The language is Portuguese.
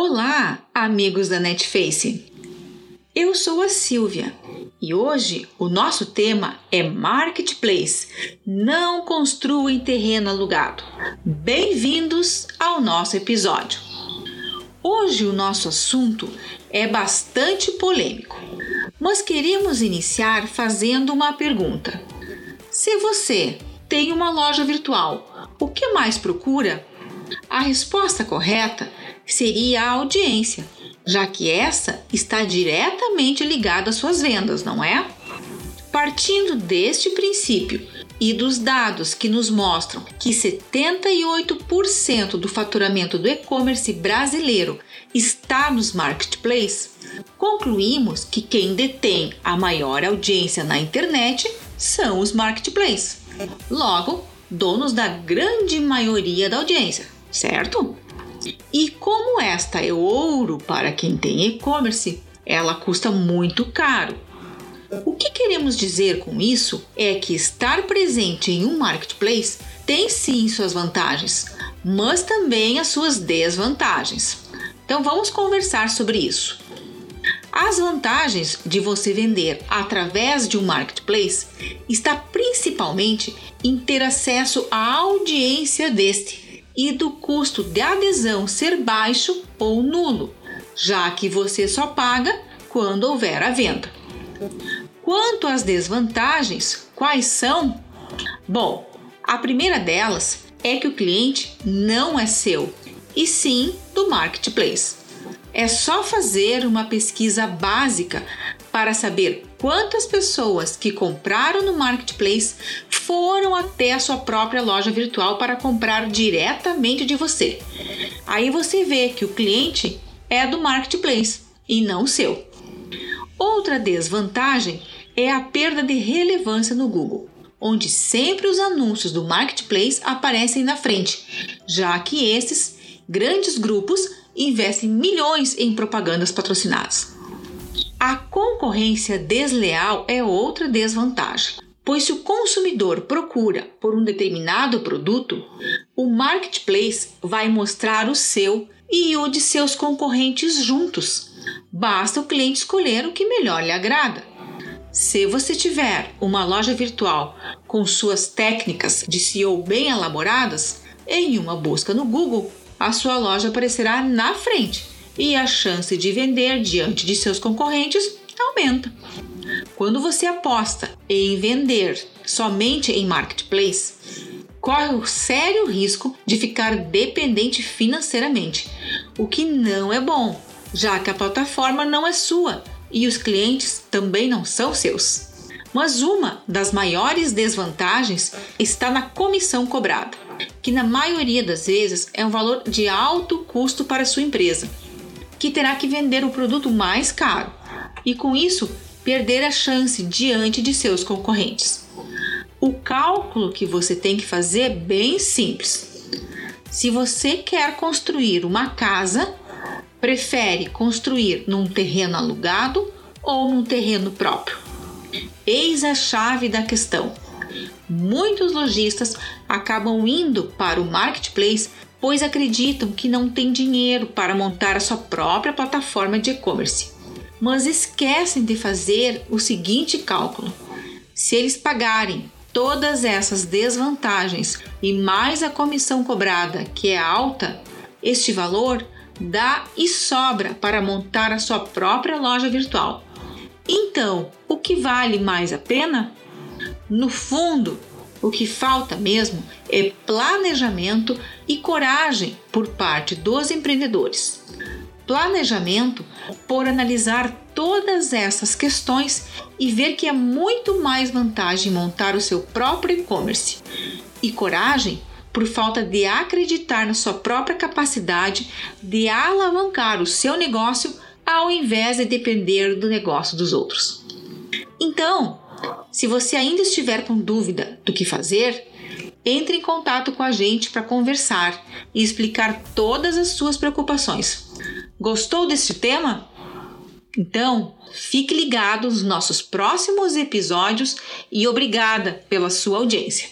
Olá, amigos da Netface. Eu sou a Silvia e hoje o nosso tema é Marketplace. Não construa em terreno alugado. Bem-vindos ao nosso episódio. Hoje o nosso assunto é bastante polêmico, mas queremos iniciar fazendo uma pergunta. Se você tem uma loja virtual, o que mais procura? A resposta correta seria a audiência, já que essa está diretamente ligada às suas vendas, não é? Partindo deste princípio e dos dados que nos mostram que 78% do faturamento do e-commerce brasileiro está nos marketplaces, concluímos que quem detém a maior audiência na internet são os marketplaces. Logo, donos da grande maioria da audiência, certo? E como esta é ouro para quem tem e-commerce, ela custa muito caro. O que queremos dizer com isso é que estar presente em um marketplace tem sim suas vantagens, mas também as suas desvantagens. Então vamos conversar sobre isso. As vantagens de você vender através de um marketplace está principalmente em ter acesso à audiência deste e do custo de adesão ser baixo ou nulo, já que você só paga quando houver a venda. Quanto às desvantagens, quais são? Bom, a primeira delas é que o cliente não é seu, e sim do marketplace. É só fazer uma pesquisa básica para saber quantas pessoas que compraram no marketplace foram até a sua própria loja virtual para comprar diretamente de você. Aí você vê que o cliente é do marketplace e não seu. Outra desvantagem é a perda de relevância no Google, onde sempre os anúncios do marketplace aparecem na frente, já que esses grandes grupos investem milhões em propagandas patrocinadas. Concorrência desleal é outra desvantagem pois se o consumidor procura por um determinado produto, o marketplace vai mostrar o seu e o de seus concorrentes juntos. Basta o cliente escolher o que melhor lhe agrada. Se você tiver uma loja virtual com suas técnicas de SEO bem elaboradas, em uma busca no Google, a sua loja aparecerá na frente e a chance de vender diante de seus concorrentes aumenta. Quando você aposta em vender somente em marketplace, corre o sério risco de ficar dependente financeiramente, o que não é bom, já que a plataforma não é sua e os clientes também não são seus. Mas uma das maiores desvantagens está na comissão cobrada, que na maioria das vezes é um valor de alto custo para sua empresa, que terá que vender o produto mais caro e com isso perder a chance diante de seus concorrentes. O cálculo que você tem que fazer é bem simples. Se você quer construir uma casa, prefere construir num terreno alugado ou num terreno próprio? Eis a chave da questão. Muitos lojistas acabam indo para o marketplace pois acreditam que não tem dinheiro para montar a sua própria plataforma de e-commerce mas esquecem de fazer o seguinte cálculo: se eles pagarem todas essas desvantagens e mais a comissão cobrada, que é alta, este valor dá e sobra para montar a sua própria loja virtual. Então, o que vale mais a pena? No fundo, o que falta mesmo é planejamento e coragem por parte dos empreendedores planejamento por analisar todas essas questões e ver que é muito mais vantagem montar o seu próprio e-commerce. E coragem por falta de acreditar na sua própria capacidade de alavancar o seu negócio ao invés de depender do negócio dos outros. Então, se você ainda estiver com dúvida do que fazer, entre em contato com a gente para conversar e explicar todas as suas preocupações. Gostou deste tema? Então, fique ligado nos nossos próximos episódios e obrigada pela sua audiência.